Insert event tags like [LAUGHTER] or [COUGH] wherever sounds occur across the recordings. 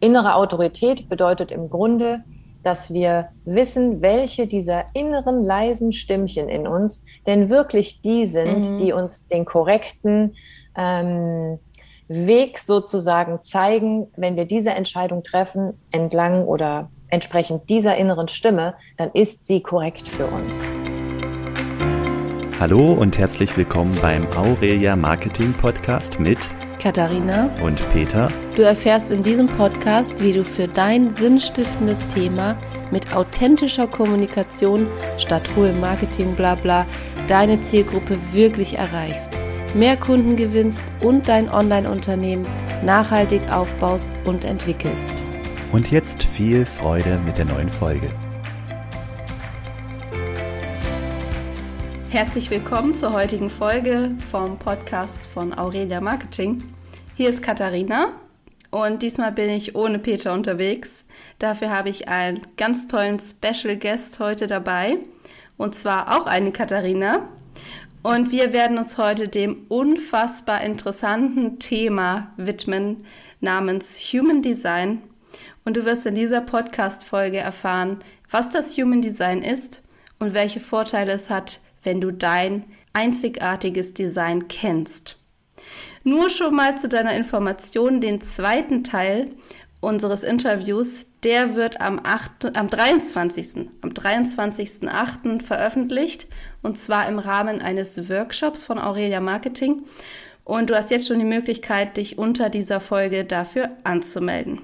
Innere Autorität bedeutet im Grunde, dass wir wissen, welche dieser inneren leisen Stimmchen in uns denn wirklich die sind, mhm. die uns den korrekten ähm, Weg sozusagen zeigen, wenn wir diese Entscheidung treffen, entlang oder entsprechend dieser inneren Stimme, dann ist sie korrekt für uns. Hallo und herzlich willkommen beim Aurelia Marketing Podcast mit Katharina und Peter. Du erfährst in diesem Podcast, wie du für dein sinnstiftendes Thema mit authentischer Kommunikation statt hohem Marketing blabla deine Zielgruppe wirklich erreichst, mehr Kunden gewinnst und dein Online-Unternehmen nachhaltig aufbaust und entwickelst. Und jetzt viel Freude mit der neuen Folge. Herzlich willkommen zur heutigen Folge vom Podcast von Aurelia Marketing. Hier ist Katharina und diesmal bin ich ohne Peter unterwegs. Dafür habe ich einen ganz tollen Special Guest heute dabei und zwar auch eine Katharina. Und wir werden uns heute dem unfassbar interessanten Thema widmen namens Human Design. Und du wirst in dieser Podcast-Folge erfahren, was das Human Design ist und welche Vorteile es hat, wenn du dein einzigartiges Design kennst. Nur schon mal zu deiner Information, den zweiten Teil unseres Interviews, der wird am, 8, am 23. am 23.08. veröffentlicht und zwar im Rahmen eines Workshops von Aurelia Marketing. Und du hast jetzt schon die Möglichkeit, dich unter dieser Folge dafür anzumelden.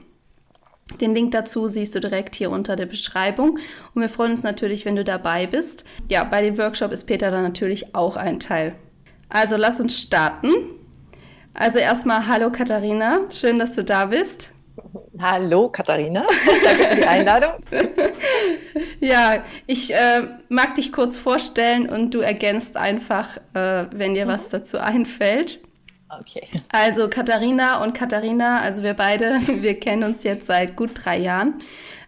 Den Link dazu siehst du direkt hier unter der Beschreibung. Und wir freuen uns natürlich, wenn du dabei bist. Ja, bei dem Workshop ist Peter dann natürlich auch ein Teil. Also lass uns starten. Also erstmal hallo Katharina, schön, dass du da bist. Hallo Katharina, [LAUGHS] danke für die Einladung. [LAUGHS] ja, ich äh, mag dich kurz vorstellen und du ergänzt einfach, äh, wenn dir mhm. was dazu einfällt. Okay. Also Katharina und Katharina, also wir beide, [LAUGHS] wir kennen uns jetzt seit gut drei Jahren.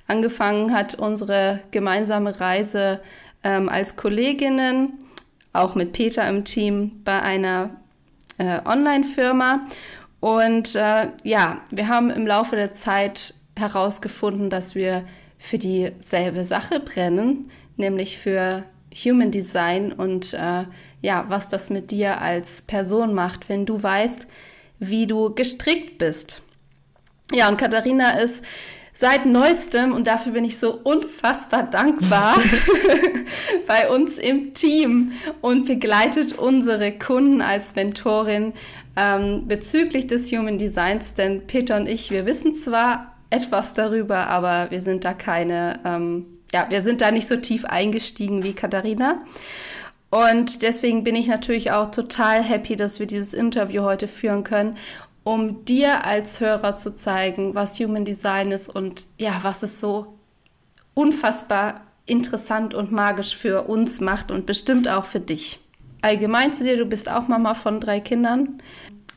Angefangen hat unsere gemeinsame Reise ähm, als Kolleginnen, auch mit Peter im Team bei einer äh, Online-Firma. Und äh, ja, wir haben im Laufe der Zeit herausgefunden, dass wir für dieselbe Sache brennen, nämlich für Human Design und äh, ja, was das mit dir als Person macht, wenn du weißt, wie du gestrickt bist. Ja, und Katharina ist seit neuestem, und dafür bin ich so unfassbar dankbar, [LAUGHS] [LAUGHS] bei uns im Team und begleitet unsere Kunden als Mentorin ähm, bezüglich des Human Designs. Denn Peter und ich, wir wissen zwar etwas darüber, aber wir sind da keine, ähm, ja, wir sind da nicht so tief eingestiegen wie Katharina. Und deswegen bin ich natürlich auch total happy, dass wir dieses Interview heute führen können, um dir als Hörer zu zeigen, was Human Design ist und ja, was es so unfassbar interessant und magisch für uns macht und bestimmt auch für dich. Allgemein zu dir, du bist auch Mama von drei Kindern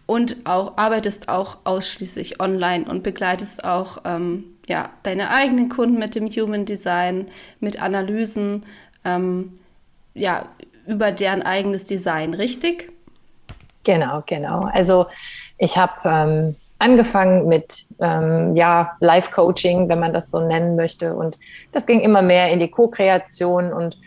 und auch arbeitest auch ausschließlich online und begleitest auch ähm, ja, deine eigenen Kunden mit dem Human Design, mit Analysen, ähm, ja, über deren eigenes Design, richtig? Genau, genau. Also ich habe ähm, angefangen mit ähm, ja, Live-Coaching, wenn man das so nennen möchte. Und das ging immer mehr in die Co-Kreation und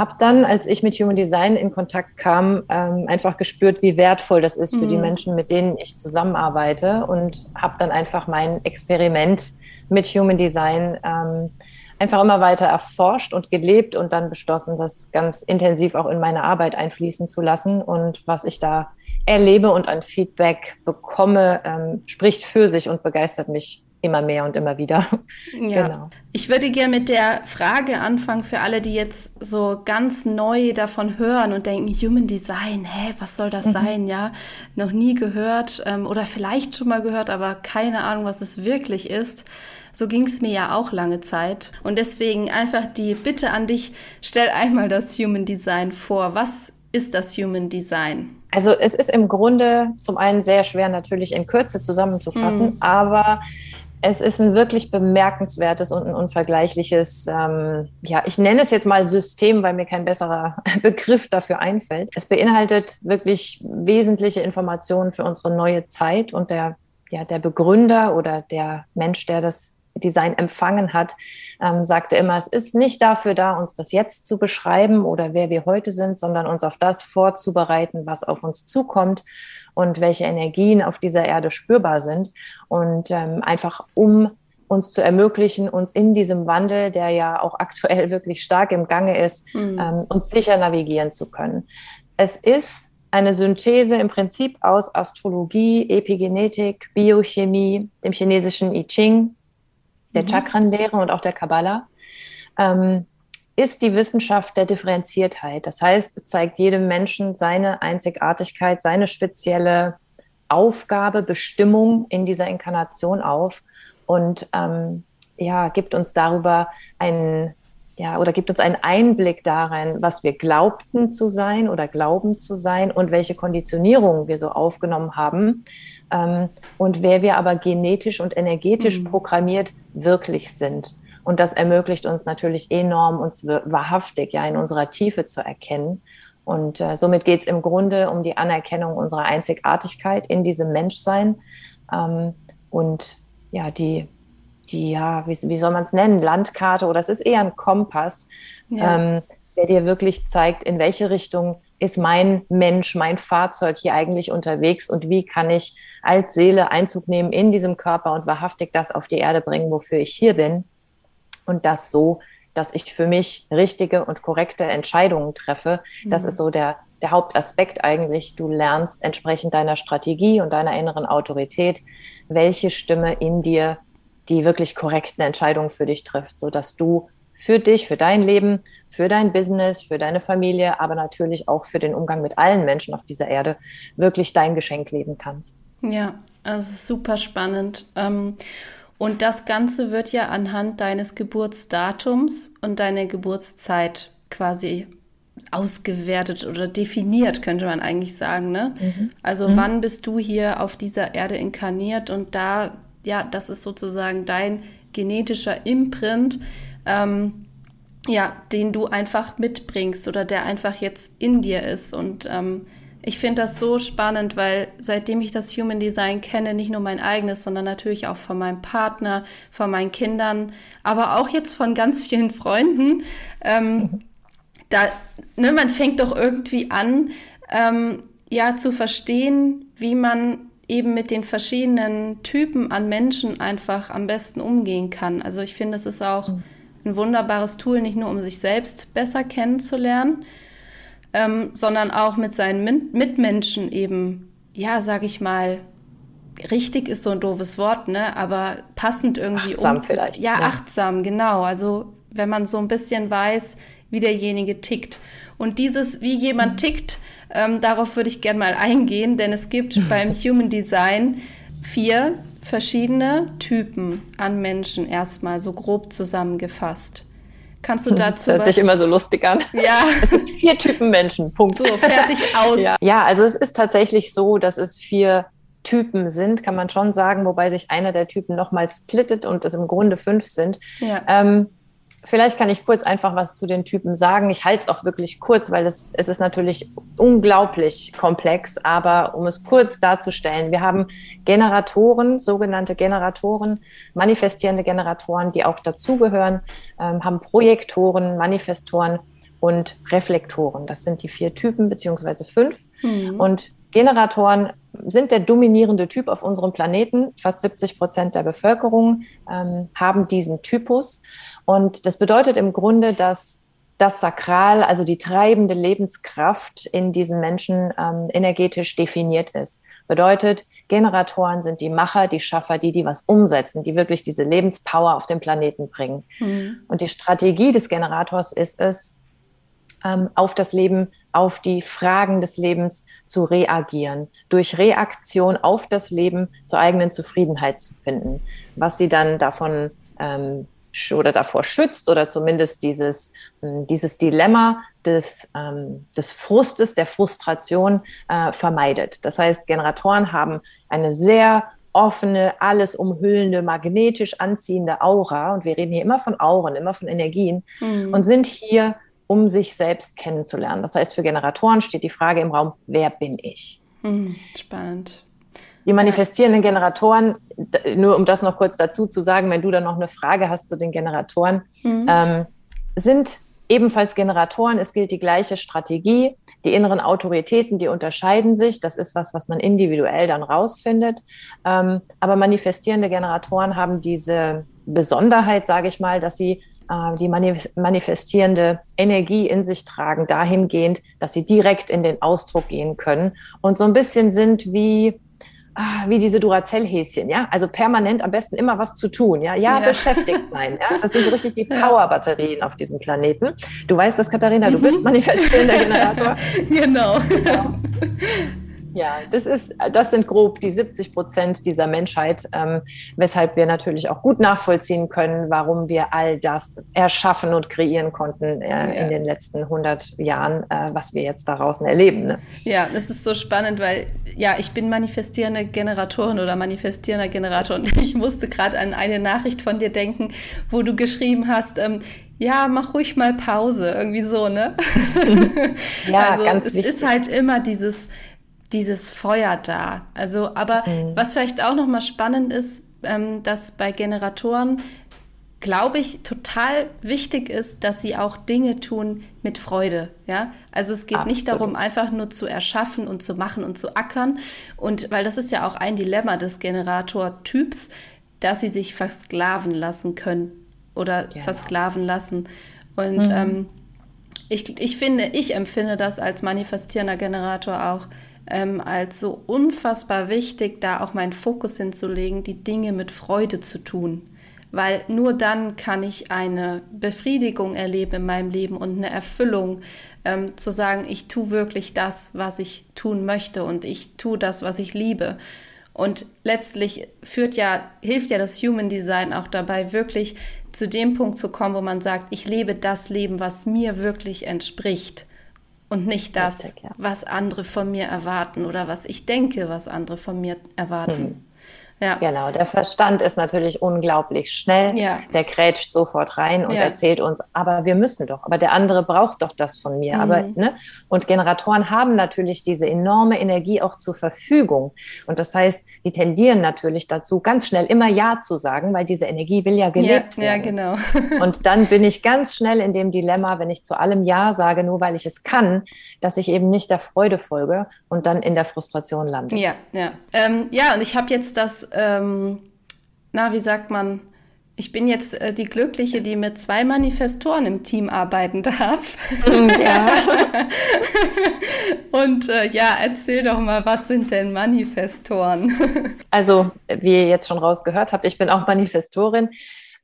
habe dann, als ich mit Human Design in Kontakt kam, ähm, einfach gespürt, wie wertvoll das ist für mhm. die Menschen, mit denen ich zusammenarbeite und habe dann einfach mein Experiment mit Human Design ähm, einfach immer weiter erforscht und gelebt und dann beschlossen, das ganz intensiv auch in meine Arbeit einfließen zu lassen. Und was ich da erlebe und an Feedback bekomme, ähm, spricht für sich und begeistert mich immer mehr und immer wieder. Ja. [LAUGHS] Genau. Ich würde gerne mit der Frage anfangen für alle, die jetzt so ganz neu davon hören und denken, Human Design, hä, was soll das mhm. sein? Ja, noch nie gehört ähm, oder vielleicht schon mal gehört, aber keine Ahnung, was es wirklich ist. So ging es mir ja auch lange Zeit. Und deswegen einfach die Bitte an dich, stell einmal das Human Design vor. Was ist das Human Design? Also es ist im Grunde zum einen sehr schwer natürlich in Kürze zusammenzufassen, mhm. aber es ist ein wirklich bemerkenswertes und ein unvergleichliches, ähm, ja, ich nenne es jetzt mal System, weil mir kein besserer [LAUGHS] Begriff dafür einfällt. Es beinhaltet wirklich wesentliche Informationen für unsere neue Zeit und der ja, der Begründer oder der Mensch, der das Design empfangen hat, ähm, sagte immer, es ist nicht dafür da, uns das jetzt zu beschreiben oder wer wir heute sind, sondern uns auf das vorzubereiten, was auf uns zukommt und welche Energien auf dieser Erde spürbar sind. Und ähm, einfach um uns zu ermöglichen, uns in diesem Wandel, der ja auch aktuell wirklich stark im Gange ist, mhm. ähm, uns sicher navigieren zu können. Es ist eine Synthese im Prinzip aus Astrologie, Epigenetik, Biochemie, dem chinesischen I Ching, der mhm. Chakrenlehre und auch der Kabbalah, ähm, ist die Wissenschaft der Differenziertheit. Das heißt, es zeigt jedem Menschen seine Einzigartigkeit, seine spezielle Aufgabe, Bestimmung in dieser Inkarnation auf und ähm, ja, gibt uns darüber einen, ja, oder gibt uns einen Einblick darin, was wir glaubten zu sein oder glauben zu sein und welche Konditionierungen wir so aufgenommen haben ähm, und wer wir aber genetisch und energetisch mhm. programmiert wirklich sind. Und das ermöglicht uns natürlich enorm, uns wahrhaftig ja in unserer Tiefe zu erkennen. Und äh, somit geht es im Grunde um die Anerkennung unserer Einzigartigkeit in diesem Menschsein ähm, und ja, die, die ja, wie, wie soll man es nennen, Landkarte oder es ist eher ein Kompass, ja. ähm, der dir wirklich zeigt, in welche Richtung ist mein Mensch, mein Fahrzeug hier eigentlich unterwegs und wie kann ich als Seele Einzug nehmen in diesem Körper und wahrhaftig das auf die Erde bringen, wofür ich hier bin und das so, dass ich für mich richtige und korrekte Entscheidungen treffe. Mhm. Das ist so der, der Hauptaspekt eigentlich. Du lernst entsprechend deiner Strategie und deiner inneren Autorität, welche Stimme in dir die wirklich korrekten Entscheidungen für dich trifft, so dass du für dich, für dein Leben, für dein Business, für deine Familie, aber natürlich auch für den Umgang mit allen Menschen auf dieser Erde wirklich dein Geschenk leben kannst. Ja, also super spannend. Ähm, und das Ganze wird ja anhand deines Geburtsdatums und deiner Geburtszeit quasi ausgewertet oder definiert, könnte man eigentlich sagen. Ne? Mhm. Also mhm. wann bist du hier auf dieser Erde inkarniert und da, ja, das ist sozusagen dein genetischer Imprint, ähm, ja, den du einfach mitbringst oder der einfach jetzt in dir ist. Und ähm, ich finde das so spannend, weil seitdem ich das Human Design kenne, nicht nur mein eigenes, sondern natürlich auch von meinem Partner, von meinen Kindern, aber auch jetzt von ganz vielen Freunden, ähm, da, ne, man fängt doch irgendwie an, ähm, ja, zu verstehen, wie man eben mit den verschiedenen Typen an Menschen einfach am besten umgehen kann. Also ich finde, es ist auch mhm ein wunderbares Tool, nicht nur um sich selbst besser kennenzulernen, ähm, sondern auch mit seinen Min Mitmenschen eben, ja, sag ich mal, richtig ist so ein doofes Wort, ne, aber passend irgendwie achtsam um. Vielleicht. Ja, ja, achtsam, genau. Also wenn man so ein bisschen weiß, wie derjenige tickt. Und dieses, wie jemand tickt, ähm, darauf würde ich gerne mal eingehen, denn es gibt [LAUGHS] beim Human Design vier verschiedene Typen an Menschen erstmal so grob zusammengefasst. Kannst du [LAUGHS] dazu. Das hört sich immer so lustig an. Ja. [LAUGHS] Es gibt vier Typen Menschen. Punkt. So, fertig aus. Ja. ja, also es ist tatsächlich so, dass es vier Typen sind, kann man schon sagen, wobei sich einer der Typen nochmal splittet und es im Grunde fünf sind. Ja. Ähm, Vielleicht kann ich kurz einfach was zu den Typen sagen. Ich halte es auch wirklich kurz, weil es, es ist natürlich unglaublich komplex. Aber um es kurz darzustellen, wir haben Generatoren, sogenannte Generatoren, manifestierende Generatoren, die auch dazugehören, ähm, haben Projektoren, Manifestoren und Reflektoren. Das sind die vier Typen beziehungsweise fünf. Mhm. Und Generatoren sind der dominierende Typ auf unserem Planeten. Fast 70 Prozent der Bevölkerung ähm, haben diesen Typus. Und das bedeutet im Grunde, dass das Sakral, also die treibende Lebenskraft in diesen Menschen ähm, energetisch definiert ist. Bedeutet, Generatoren sind die Macher, die Schaffer, die, die was umsetzen, die wirklich diese Lebenspower auf den Planeten bringen. Mhm. Und die Strategie des Generators ist es, ähm, auf das Leben, auf die Fragen des Lebens zu reagieren, durch Reaktion auf das Leben zur eigenen Zufriedenheit zu finden, was sie dann davon ähm, oder davor schützt oder zumindest dieses, hm, dieses Dilemma des, ähm, des Frustes, der Frustration äh, vermeidet. Das heißt, Generatoren haben eine sehr offene, alles umhüllende, magnetisch anziehende Aura. Und wir reden hier immer von Auren, immer von Energien mhm. und sind hier, um sich selbst kennenzulernen. Das heißt, für Generatoren steht die Frage im Raum, wer bin ich? Mhm, spannend. Die manifestierenden Generatoren, nur um das noch kurz dazu zu sagen, wenn du da noch eine Frage hast zu den Generatoren, mhm. ähm, sind ebenfalls Generatoren. Es gilt die gleiche Strategie. Die inneren Autoritäten, die unterscheiden sich. Das ist was, was man individuell dann rausfindet. Ähm, aber manifestierende Generatoren haben diese Besonderheit, sage ich mal, dass sie äh, die manifestierende Energie in sich tragen, dahingehend, dass sie direkt in den Ausdruck gehen können und so ein bisschen sind wie wie diese Duracell-Häschen, ja, also permanent am besten immer was zu tun, ja, ja, ja. beschäftigt sein, ja, das sind so richtig die [LAUGHS] Power-Batterien auf diesem Planeten. Du weißt das, Katharina, du bist manifestierender [LAUGHS] Generator. genau. genau. [LAUGHS] Ja, das ist, das sind grob die 70 Prozent dieser Menschheit, ähm, weshalb wir natürlich auch gut nachvollziehen können, warum wir all das erschaffen und kreieren konnten äh, ja. in den letzten 100 Jahren, äh, was wir jetzt da draußen erleben. Ne? Ja, das ist so spannend, weil ja, ich bin manifestierende Generatorin oder manifestierender Generator und [LAUGHS] ich musste gerade an eine Nachricht von dir denken, wo du geschrieben hast, ähm, ja, mach ruhig mal Pause, irgendwie so, ne? [LAUGHS] ja, [LAUGHS] also, ganz es wichtig. Es ist halt immer dieses, dieses Feuer da. Also, aber mhm. was vielleicht auch nochmal spannend ist, ähm, dass bei Generatoren, glaube ich, total wichtig ist, dass sie auch Dinge tun mit Freude. Ja, also es geht Absolut. nicht darum, einfach nur zu erschaffen und zu machen und zu ackern. Und weil das ist ja auch ein Dilemma des Generatortyps, dass sie sich versklaven lassen können oder genau. versklaven lassen. Und mhm. ähm, ich, ich finde, ich empfinde das als manifestierender Generator auch ähm, als so unfassbar wichtig, da auch meinen Fokus hinzulegen, die Dinge mit Freude zu tun. Weil nur dann kann ich eine Befriedigung erleben in meinem Leben und eine Erfüllung, ähm, zu sagen, ich tue wirklich das, was ich tun möchte und ich tue das, was ich liebe. Und letztlich führt ja, hilft ja das Human Design auch dabei, wirklich zu dem Punkt zu kommen, wo man sagt, ich lebe das Leben, was mir wirklich entspricht und nicht das, was andere von mir erwarten oder was ich denke, was andere von mir erwarten. Ja. Genau, der Verstand ist natürlich unglaublich schnell. Ja. Der krätscht sofort rein und ja. erzählt uns, aber wir müssen doch, aber der andere braucht doch das von mir. Mhm. Aber, ne? Und Generatoren haben natürlich diese enorme Energie auch zur Verfügung. Und das heißt, die tendieren natürlich dazu, ganz schnell immer Ja zu sagen, weil diese Energie will ja gelebt ja, werden. Ja, genau. [LAUGHS] und dann bin ich ganz schnell in dem Dilemma, wenn ich zu allem Ja sage, nur weil ich es kann, dass ich eben nicht der Freude folge und dann in der Frustration lande. Ja, ja. Ähm, ja, und ich habe jetzt das ähm, na, wie sagt man, ich bin jetzt äh, die Glückliche, die mit zwei Manifestoren im Team arbeiten darf. Ja. [LAUGHS] Und äh, ja, erzähl doch mal, was sind denn Manifestoren? [LAUGHS] also, wie ihr jetzt schon rausgehört habt, ich bin auch Manifestorin.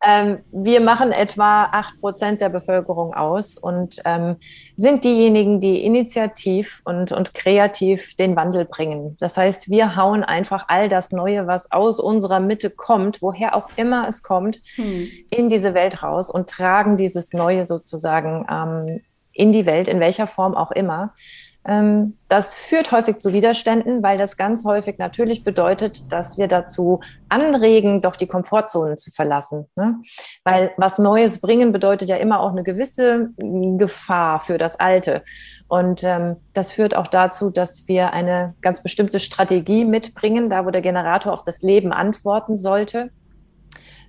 Ähm, wir machen etwa acht Prozent der Bevölkerung aus und ähm, sind diejenigen, die initiativ und, und kreativ den Wandel bringen. Das heißt, wir hauen einfach all das Neue, was aus unserer Mitte kommt, woher auch immer es kommt, hm. in diese Welt raus und tragen dieses Neue sozusagen ähm, in die Welt, in welcher Form auch immer. Ähm, das führt häufig zu Widerständen, weil das ganz häufig natürlich bedeutet, dass wir dazu anregen, doch die Komfortzonen zu verlassen. Ne? Weil was Neues bringen bedeutet ja immer auch eine gewisse Gefahr für das Alte. Und ähm, das führt auch dazu, dass wir eine ganz bestimmte Strategie mitbringen, da wo der Generator auf das Leben antworten sollte.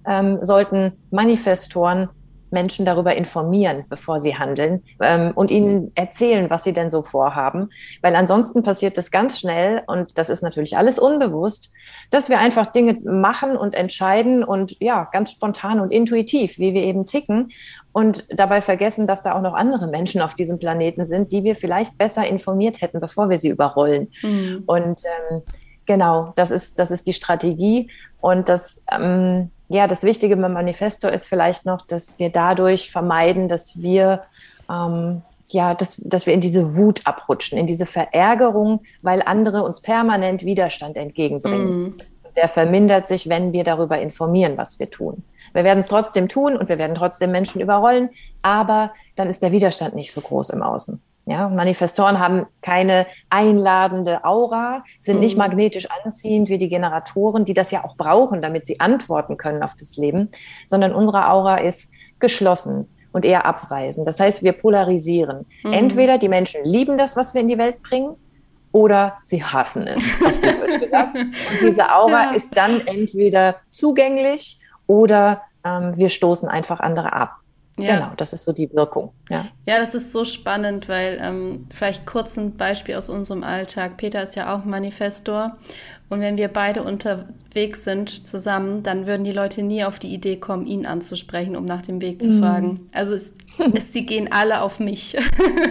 Ähm, sollten Manifestoren Menschen darüber informieren, bevor sie handeln ähm, und ihnen erzählen, was sie denn so vorhaben. Weil ansonsten passiert das ganz schnell und das ist natürlich alles unbewusst, dass wir einfach Dinge machen und entscheiden und ja, ganz spontan und intuitiv, wie wir eben ticken und dabei vergessen, dass da auch noch andere Menschen auf diesem Planeten sind, die wir vielleicht besser informiert hätten, bevor wir sie überrollen. Mhm. Und ähm, genau, das ist, das ist die Strategie und das, ähm, ja, das Wichtige beim Manifesto ist vielleicht noch, dass wir dadurch vermeiden, dass wir ähm, ja, dass, dass wir in diese Wut abrutschen, in diese Verärgerung, weil andere uns permanent Widerstand entgegenbringen. Mm. Der vermindert sich, wenn wir darüber informieren, was wir tun. Wir werden es trotzdem tun und wir werden trotzdem Menschen überrollen, aber dann ist der Widerstand nicht so groß im Außen. Ja, Manifestoren haben keine einladende Aura, sind mhm. nicht magnetisch anziehend wie die Generatoren, die das ja auch brauchen, damit sie antworten können auf das Leben, sondern unsere Aura ist geschlossen und eher abweisend. Das heißt, wir polarisieren. Mhm. Entweder die Menschen lieben das, was wir in die Welt bringen, oder sie hassen es, [LAUGHS] gesagt. Und diese Aura ja. ist dann entweder zugänglich oder ähm, wir stoßen einfach andere ab. Ja. Genau, das ist so die Wirkung. Ja, ja das ist so spannend, weil ähm, vielleicht kurz ein Beispiel aus unserem Alltag. Peter ist ja auch Manifestor. Und wenn wir beide unterwegs sind zusammen, dann würden die Leute nie auf die Idee kommen, ihn anzusprechen, um nach dem Weg zu mhm. fragen. Also es, [LAUGHS] es, sie gehen alle auf mich,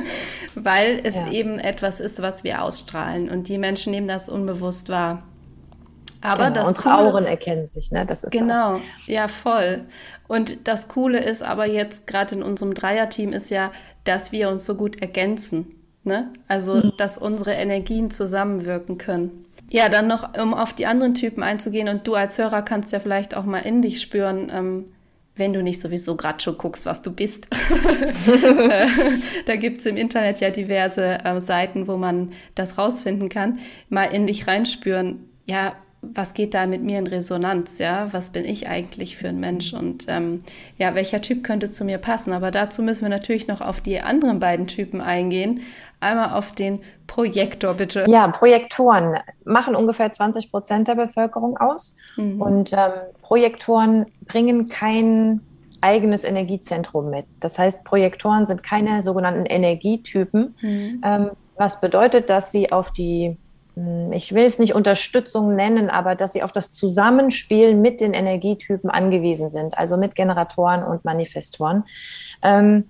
[LAUGHS] weil es ja. eben etwas ist, was wir ausstrahlen. Und die Menschen nehmen das unbewusst wahr. Aber genau, das unsere Coole, Auren erkennen sich, ne? Das ist genau, das. ja voll. Und das Coole ist aber jetzt gerade in unserem Dreierteam ist ja, dass wir uns so gut ergänzen. Ne? Also, mhm. dass unsere Energien zusammenwirken können. Ja, dann noch, um auf die anderen Typen einzugehen und du als Hörer kannst ja vielleicht auch mal in dich spüren, ähm, wenn du nicht sowieso gerade schon guckst, was du bist. [LAUGHS] Äh, da gibt es im Internet ja diverse äh, Seiten, wo man das rausfinden kann. Mal in dich reinspüren, ja, was geht da mit mir in Resonanz, ja, was bin ich eigentlich für ein Mensch und ähm, ja, welcher Typ könnte zu mir passen. Aber dazu müssen wir natürlich noch auf die anderen beiden Typen eingehen. Einmal auf den Projektor, bitte. Ja, Projektoren machen ungefähr 20 Prozent der Bevölkerung aus mhm. und ähm, Projektoren bringen kein eigenes Energiezentrum mit. Das heißt, Projektoren sind keine sogenannten Energietypen, mhm. ähm, was bedeutet, dass sie auf die ich will es nicht Unterstützung nennen, aber dass sie auf das Zusammenspiel mit den Energietypen angewiesen sind, also mit Generatoren und Manifestoren. Ähm,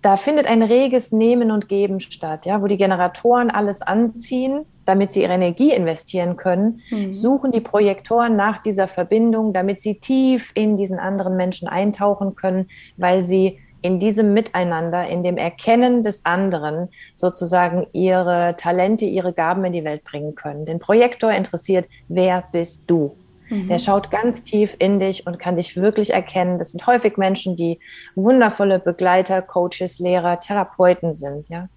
da findet ein reges Nehmen und Geben statt, ja, wo die Generatoren alles anziehen, damit sie ihre Energie investieren können, mhm. suchen die Projektoren nach dieser Verbindung, damit sie tief in diesen anderen Menschen eintauchen können, weil sie in diesem Miteinander, in dem Erkennen des anderen sozusagen ihre Talente, ihre Gaben in die Welt bringen können. Den Projektor interessiert, wer bist du? Mhm. Der schaut ganz tief in dich und kann dich wirklich erkennen. Das sind häufig Menschen, die wundervolle Begleiter, Coaches, Lehrer, Therapeuten sind. Ja.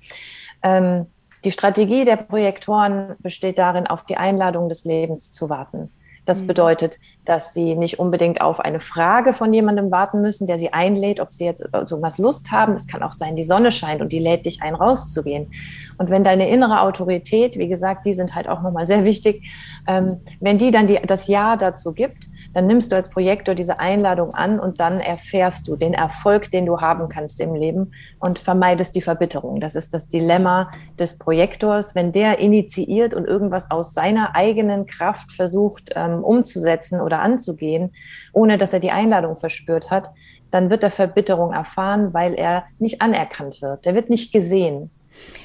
Ähm, die Strategie der Projektoren besteht darin, auf die Einladung des Lebens zu warten. Das mhm. bedeutet, dass sie nicht unbedingt auf eine Frage von jemandem warten müssen, der sie einlädt, ob sie jetzt so was Lust haben. Es kann auch sein, die Sonne scheint und die lädt dich ein, rauszugehen. Und wenn deine innere Autorität, wie gesagt, die sind halt auch nochmal sehr wichtig, ähm, wenn die dann die, das Ja dazu gibt, dann nimmst du als Projektor diese Einladung an und dann erfährst du den Erfolg, den du haben kannst im Leben und vermeidest die Verbitterung. Das ist das Dilemma des Projektors. Wenn der initiiert und irgendwas aus seiner eigenen Kraft versucht ähm, umzusetzen oder anzugehen, ohne dass er die Einladung verspürt hat, dann wird er Verbitterung erfahren, weil er nicht anerkannt wird. Der wird nicht gesehen.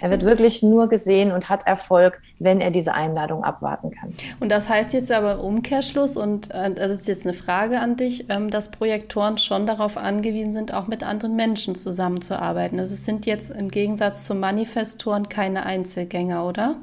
Er wird wirklich nur gesehen und hat Erfolg, wenn er diese Einladung abwarten kann. Und das heißt jetzt aber im Umkehrschluss, und äh, das ist jetzt eine Frage an dich, ähm, dass Projektoren schon darauf angewiesen sind, auch mit anderen Menschen zusammenzuarbeiten. Also es sind jetzt im Gegensatz zu Manifestoren keine Einzelgänger, oder?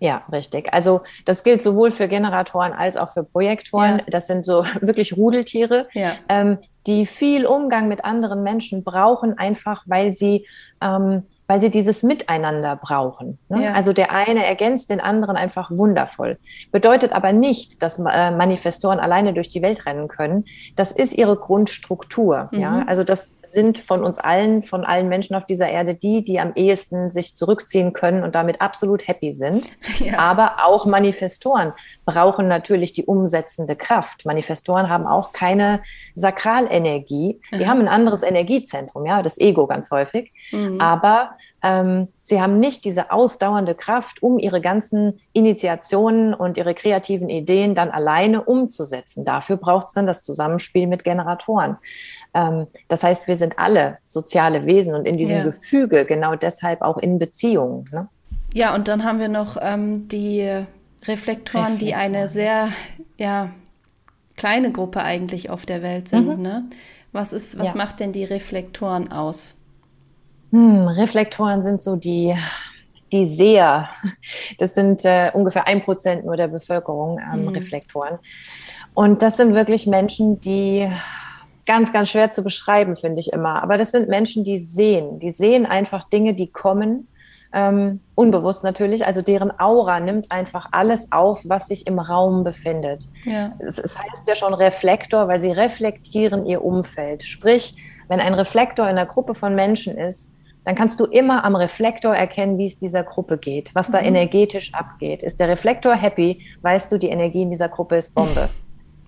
Ja, richtig. Also das gilt sowohl für Generatoren als auch für Projektoren. Ja. Das sind so [LAUGHS] wirklich Rudeltiere, ja. ähm, die viel Umgang mit anderen Menschen brauchen, einfach weil sie ähm, weil sie dieses Miteinander brauchen. Ne? Ja. Also der eine ergänzt den anderen einfach wundervoll. Bedeutet aber nicht, dass äh, Manifestoren alleine durch die Welt rennen können. Das ist ihre Grundstruktur. Mhm. Ja? Also das sind von uns allen, von allen Menschen auf dieser Erde die, die am ehesten sich zurückziehen können und damit absolut happy sind. [LAUGHS] Ja. Aber auch Manifestoren brauchen natürlich die umsetzende Kraft. Manifestoren haben auch keine Sakralenergie. Die mhm. haben ein anderes Energiezentrum, ja, das Ego ganz häufig. Mhm. Aber ähm, sie haben nicht diese ausdauernde Kraft, um ihre ganzen Initiationen und ihre kreativen Ideen dann alleine umzusetzen. Dafür braucht es dann das Zusammenspiel mit Generatoren. Ähm, das heißt, wir sind alle soziale Wesen und in diesem ja. Gefüge genau deshalb auch in Beziehungen. Ne? Ja, und dann haben wir noch ähm, die Reflektoren, Reflektoren, die eine sehr, ja, kleine Gruppe eigentlich auf der Welt sind. Mhm. Ne? Was ist, was ja. macht denn die Reflektoren aus? Hm, Reflektoren sind so die, die Seher. Das sind äh, ungefähr ein Prozent nur der Bevölkerung ähm, mhm. Reflektoren. Und das sind wirklich Menschen, die ganz, ganz schwer zu beschreiben, finde ich immer. Aber das sind Menschen, die sehen. Die sehen einfach Dinge, die kommen. Ähm, unbewusst natürlich, also deren Aura nimmt einfach alles auf, was sich im Raum befindet. Ja. Es, es heißt ja schon Reflektor, weil sie reflektieren ihr Umfeld. Sprich, wenn ein Reflektor in einer Gruppe von Menschen ist, dann kannst du immer am Reflektor erkennen, wie es dieser Gruppe geht, was da mhm. energetisch abgeht. Ist der Reflektor happy, weißt du, die Energie in dieser Gruppe ist Bombe.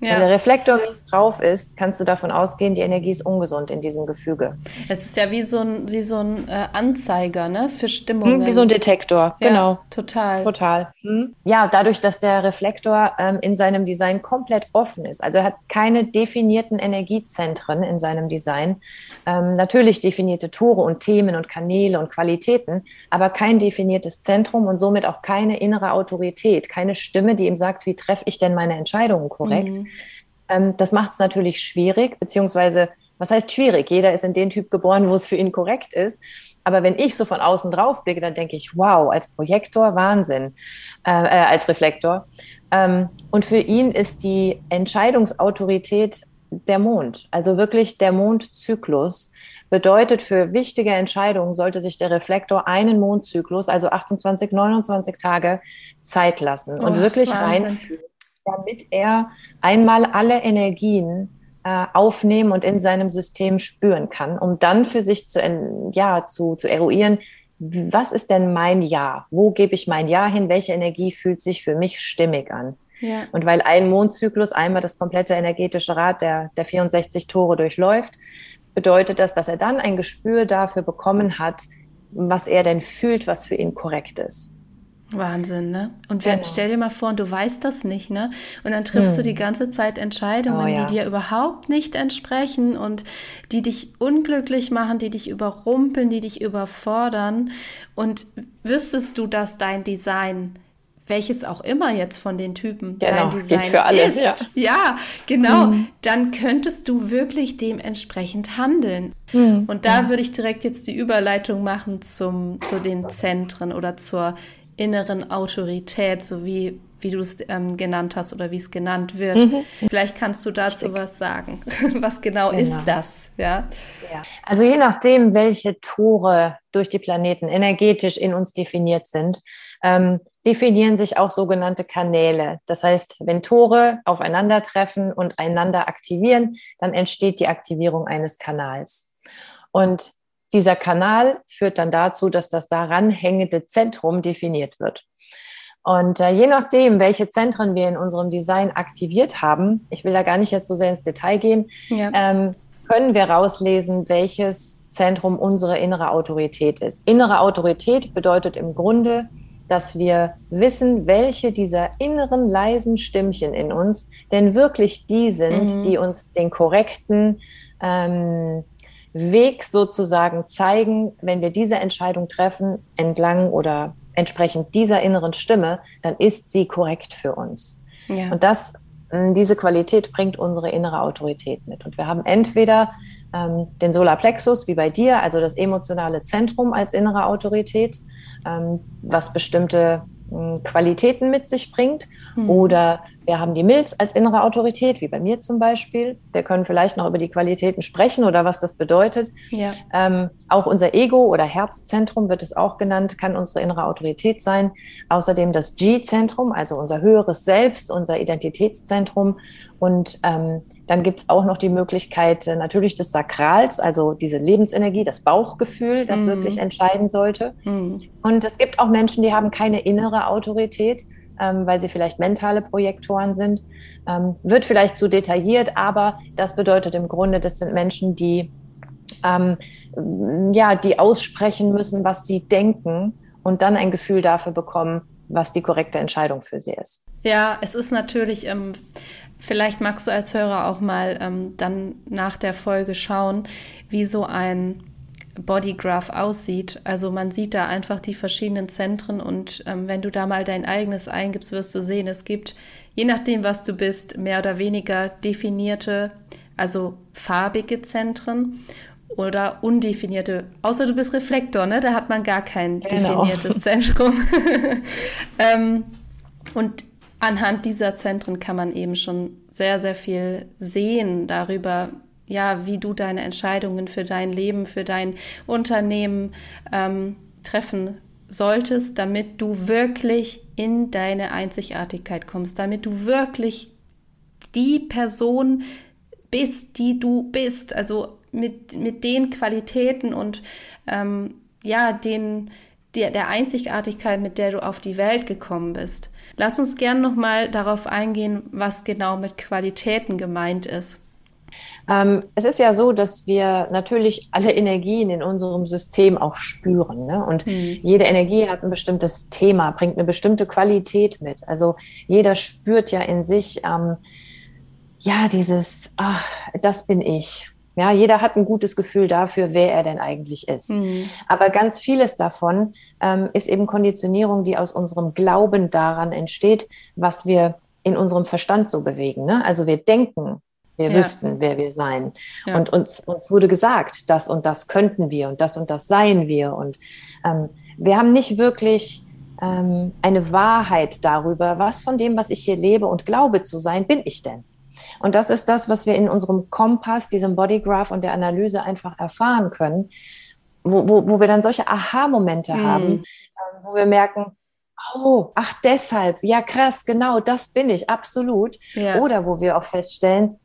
Ja. Wenn der Reflektor mies drauf ist, kannst du davon ausgehen, die Energie ist ungesund in diesem Gefüge. Es ist ja wie so ein, wie so ein äh, Anzeiger ne? für Stimmungen. Hm, wie so ein Detektor, ja, genau. Total. Total. Hm. Ja, dadurch, dass der Reflektor ähm, in seinem Design komplett offen ist, also er hat keine definierten Energiezentren in seinem Design, ähm, natürlich definierte Tore und Themen und Kanäle und Qualitäten, aber kein definiertes Zentrum und somit auch keine innere Autorität, keine Stimme, die ihm sagt, wie treffe ich denn meine Entscheidungen korrekt. Mhm. Ähm, das macht es natürlich schwierig, beziehungsweise, was heißt schwierig? Jeder ist in den Typ geboren, wo es für ihn korrekt ist. Aber wenn ich so von außen drauf blicke, dann denke ich, wow, als Projektor Wahnsinn, äh, äh, als Reflektor. Ähm, und für ihn ist die Entscheidungsautorität der Mond, also wirklich der Mondzyklus. Bedeutet, für wichtige Entscheidungen sollte sich der Reflektor einen Mondzyklus, also 28, 29 Tage Zeit lassen und oh, wirklich reinfühlen damit er einmal alle Energien äh, aufnehmen und in seinem System spüren kann, um dann für sich zu, ja, zu, zu eruieren, was ist denn mein Ja? Wo gebe ich mein Ja hin? Welche Energie fühlt sich für mich stimmig an? Ja. Und weil ein Mondzyklus einmal das komplette energetische Rad der, der 64 Tore durchläuft, bedeutet das, dass er dann ein Gespür dafür bekommen hat, was er denn fühlt, was für ihn korrekt ist. Wahnsinn, ne? Und genau. stell dir mal vor, du weißt das nicht, ne? Und dann triffst hm. du die ganze Zeit Entscheidungen, oh, ja. die dir überhaupt nicht entsprechen und die dich unglücklich machen, die dich überrumpeln, die dich überfordern. Und wüsstest du, dass dein Design welches auch immer jetzt von den Typen genau, dein Design für alle, ist, ja, ja genau, mhm. dann könntest du wirklich dementsprechend handeln. Mhm. Und da mhm. würde ich direkt jetzt die Überleitung machen zum, zu den Zentren oder zur inneren Autorität, so wie, wie du es ähm, genannt hast oder wie es genannt wird. Mhm. Vielleicht kannst du dazu Richtig. was sagen. [LAUGHS] was genau, genau, ist das? Ja? ja. Also je nachdem, welche Tore durch die Planeten energetisch in uns definiert sind, ähm, definieren sich auch sogenannte Kanäle. Das heißt, wenn Tore aufeinandertreffen und einander aktivieren, dann entsteht die Aktivierung eines Kanals. Und dieser Kanal führt dann dazu, dass das daran hängende Zentrum definiert wird. Und äh, je nachdem, welche Zentren wir in unserem Design aktiviert haben, ich will da gar nicht jetzt so sehr ins Detail gehen, ja. ähm, können wir rauslesen, welches Zentrum unsere innere Autorität ist. Innere Autorität bedeutet im Grunde, dass wir wissen, welche dieser inneren leisen Stimmchen in uns denn wirklich die sind, mhm. die uns den korrekten ähm, Weg sozusagen zeigen, wenn wir diese Entscheidung treffen, entlang oder entsprechend dieser inneren Stimme, dann ist sie korrekt für uns. Ja. Und das, diese Qualität bringt unsere innere Autorität mit. Und wir haben entweder ähm, den Solarplexus, wie bei dir, also das emotionale Zentrum als innere Autorität, ähm, was bestimmte Qualitäten mit sich bringt. Mhm. Oder wir haben die Milz als innere Autorität, wie bei mir zum Beispiel. Wir können vielleicht noch über die Qualitäten sprechen oder was das bedeutet. Ja. Ähm, auch unser Ego oder Herzzentrum wird es auch genannt, kann unsere innere Autorität sein. Außerdem das G-Zentrum, also unser höheres Selbst, unser Identitätszentrum. Und ähm, dann gibt es auch noch die Möglichkeit äh, natürlich des Sakrals, also diese Lebensenergie, das Bauchgefühl, das mhm. wirklich entscheiden sollte. Mhm. Und es gibt auch Menschen, die haben keine innere Autorität, ähm, weil sie vielleicht mentale Projektoren sind. Ähm, wird vielleicht zu detailliert, aber das bedeutet im Grunde, das sind Menschen, die ähm, ja, die aussprechen müssen, was sie denken und dann ein Gefühl dafür bekommen, was die korrekte Entscheidung für sie ist. Ja, es ist natürlich ähm, Vielleicht magst du als Hörer auch mal ähm, dann nach der Folge schauen, wie so ein Bodygraph aussieht. Also man sieht da einfach die verschiedenen Zentren und ähm, wenn du da mal dein eigenes eingibst, wirst du sehen, es gibt, je nachdem, was du bist, mehr oder weniger definierte, also farbige Zentren oder undefinierte, außer du bist Reflektor, ne? Da hat man gar kein genau. definiertes Zentrum. [LAUGHS] ähm, und anhand dieser Zentren kann man eben schon sehr, sehr viel sehen darüber, ja, wie du deine Entscheidungen für dein Leben, für dein Unternehmen ähm, treffen solltest, damit du wirklich in deine Einzigartigkeit kommst, damit du wirklich die Person bist, die du bist, also mit, mit den Qualitäten und ähm, ja, den, der, der Einzigartigkeit, mit der du auf die Welt gekommen bist. Lass uns gern nochmal darauf eingehen, was genau mit Qualitäten gemeint ist. Ähm, es ist ja so, dass wir natürlich alle Energien in unserem System auch spüren. Ne? Und mhm. jede Energie hat ein bestimmtes Thema, bringt eine bestimmte Qualität mit. Also jeder spürt ja in sich, ähm, ja, dieses, ach, das bin ich. Ja, jeder hat ein gutes Gefühl dafür, wer er denn eigentlich ist. Mhm. Aber ganz vieles davon ähm, ist eben Konditionierung, die aus unserem Glauben daran entsteht, was wir in unserem Verstand so bewegen. Ne? Also wir denken, wir ja. wüssten, wer wir seien. Ja. Und uns, uns wurde gesagt, das und das könnten wir und das und das seien wir. Und ähm, wir haben nicht wirklich ähm, eine Wahrheit darüber, was von dem, was ich hier lebe und glaube zu sein, bin ich denn. Und das ist das, was wir in unserem Kompass, diesem Bodygraph und der Analyse einfach erfahren können, wo, wo, wo wir dann solche Aha-Momente mhm. haben, äh, wo wir merken, oh, ach deshalb, ja krass, genau, das bin ich, absolut. Ja. Oder wo wir auch feststellen,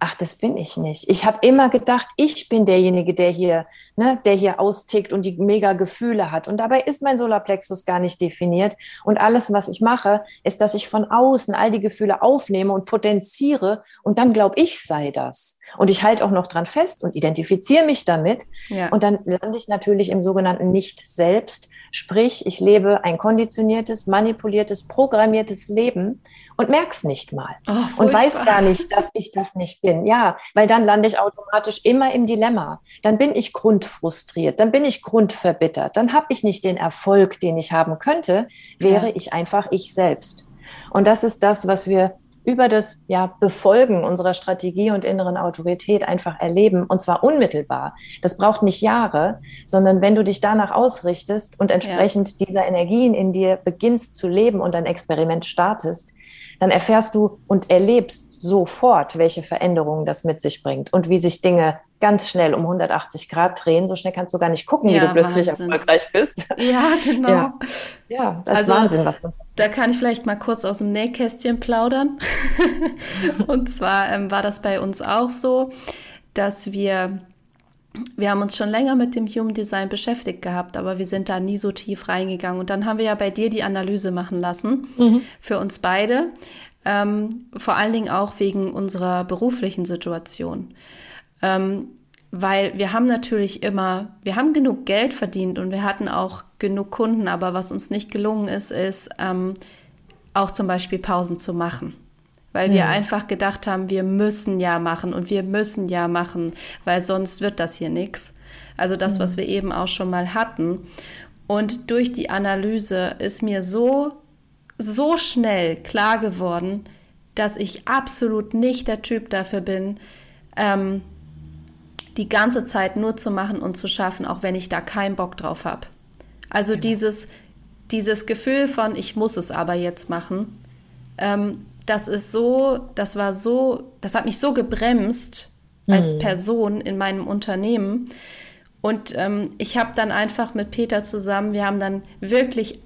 ach, das bin ich nicht. Ich habe immer gedacht, ich bin derjenige, der hier, ne, der hier austickt und die mega Gefühle hat. Und dabei ist mein Solarplexus gar nicht definiert. Und alles, was ich mache, ist, dass ich von außen all die Gefühle aufnehme und potenziere. Und dann glaube ich, sei das. Und ich halte auch noch dran fest und identifiziere mich damit. Ja. Und dann lande ich natürlich im sogenannten Nicht-Selbst. Sprich, ich lebe ein konditioniertes, manipuliertes, programmiertes Leben und merk's nicht mal. Oh, und weiß gar nicht, dass ich das nicht bin. Ja, weil dann lande ich automatisch immer im Dilemma. Dann bin ich grundfrustriert, dann bin ich grundverbittert, dann habe ich nicht den Erfolg, den ich haben könnte, wäre ja. ich einfach ich selbst. Und das ist das, was wir über das ja, Befolgen unserer Strategie und inneren Autorität einfach erleben, und zwar unmittelbar. Das braucht nicht Jahre, sondern wenn du dich danach ausrichtest und entsprechend ja. dieser Energien in dir beginnst zu leben und ein Experiment startest, dann erfährst du und erlebst sofort, welche Veränderungen das mit sich bringt und wie sich Dinge ganz schnell um 180 Grad drehen. So schnell kannst du gar nicht gucken, ja, wie du plötzlich Wahnsinn. erfolgreich bist. Ja, [LAUGHS] genau. Ja, ja das also, ist Wahnsinn, was da passiert. Da kann ich vielleicht mal kurz aus dem Nähkästchen plaudern. [LAUGHS] Und zwar ähm, war das bei uns auch so, dass wir wir haben uns schon länger mit dem Human Design beschäftigt gehabt, aber wir sind da nie so tief reingegangen. Und dann haben wir ja bei dir die Analyse machen lassen mhm. für uns beide, ähm, vor allen Dingen auch wegen unserer beruflichen Situation. Ähm, weil wir haben natürlich immer, wir haben genug Geld verdient und wir hatten auch genug Kunden, aber was uns nicht gelungen ist, ist ähm, auch zum Beispiel Pausen zu machen. Weil wir einfach gedacht haben, wir müssen ja machen und wir müssen ja machen, weil sonst wird das hier nichts. Also das, mhm. was wir eben auch schon mal hatten. Und durch die Analyse ist mir so, so schnell klar geworden, dass ich absolut nicht der Typ dafür bin, ähm, die ganze Zeit nur zu machen und zu schaffen, auch wenn ich da keinen Bock drauf habe. Also ja. dieses, dieses Gefühl von, ich muss es aber jetzt machen, ähm, das ist so, das war so, das hat mich so gebremst als mhm. Person in meinem Unternehmen. Und ähm, ich habe dann einfach mit Peter zusammen, wir haben dann wirklich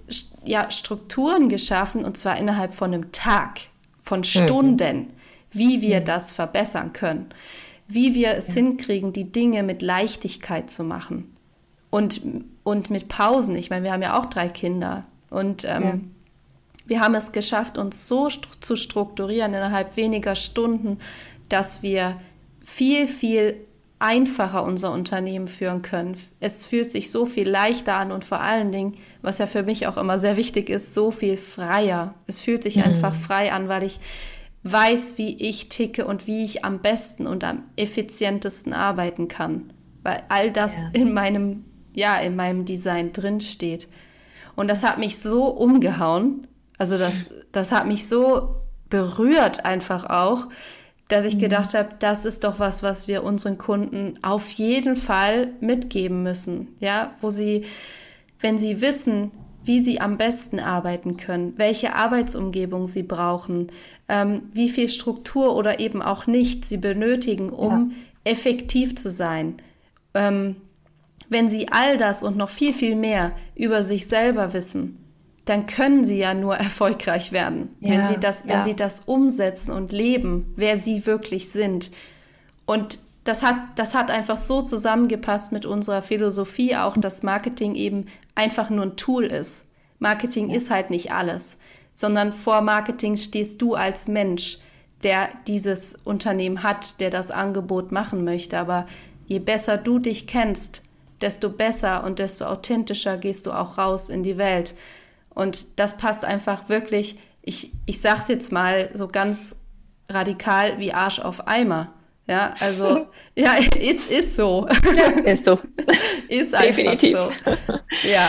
ja, Strukturen geschaffen, und zwar innerhalb von einem Tag, von mhm. Stunden, mhm. wie wir mhm. das verbessern können wie wir es ja. hinkriegen, die Dinge mit Leichtigkeit zu machen. Und, und mit Pausen. Ich meine, wir haben ja auch drei Kinder. Und ähm, ja. wir haben es geschafft, uns so st zu strukturieren innerhalb weniger Stunden, dass wir viel, viel einfacher unser Unternehmen führen können. Es fühlt sich so viel leichter an und vor allen Dingen, was ja für mich auch immer sehr wichtig ist, so viel freier. Es fühlt sich mhm. einfach frei an, weil ich weiß, wie ich ticke und wie ich am besten und am effizientesten arbeiten kann, weil all das ja. in meinem ja, in meinem Design drin steht. Und das hat mich so umgehauen, also das das hat mich so berührt einfach auch, dass ich mhm. gedacht habe, das ist doch was, was wir unseren Kunden auf jeden Fall mitgeben müssen, ja, wo sie wenn sie wissen, wie sie am besten arbeiten können, welche Arbeitsumgebung sie brauchen, ähm, wie viel Struktur oder eben auch nicht sie benötigen, um ja. effektiv zu sein. Ähm, wenn sie all das und noch viel, viel mehr über sich selber wissen, dann können sie ja nur [LAUGHS] erfolgreich werden, ja, wenn sie das, wenn ja. sie das umsetzen und leben, wer sie wirklich sind. Und das hat, das hat einfach so zusammengepasst mit unserer Philosophie auch, dass Marketing eben einfach nur ein Tool ist. Marketing ja. ist halt nicht alles, sondern vor Marketing stehst du als Mensch, der dieses Unternehmen hat, der das Angebot machen möchte. Aber je besser du dich kennst, desto besser und desto authentischer gehst du auch raus in die Welt. Und das passt einfach wirklich, ich, ich sag's jetzt mal so ganz radikal wie Arsch auf Eimer. Ja, also, [LAUGHS] ja, ist, ist so. Ja, [LAUGHS] ist so. ist einfach Definitiv. so. Ja.